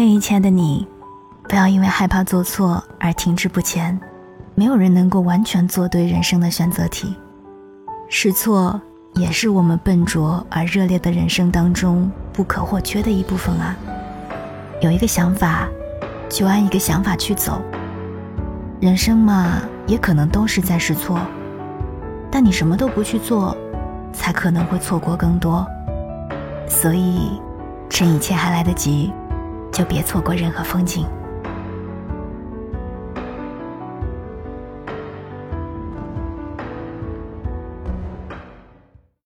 嘿，亲爱的你，不要因为害怕做错而停滞不前。没有人能够完全做对人生的选择题，试错也是我们笨拙而热烈的人生当中不可或缺的一部分啊。有一个想法，就按一个想法去走。人生嘛，也可能都是在试错，但你什么都不去做，才可能会错过更多。所以，趁一切还来得及，就别错过任何风景。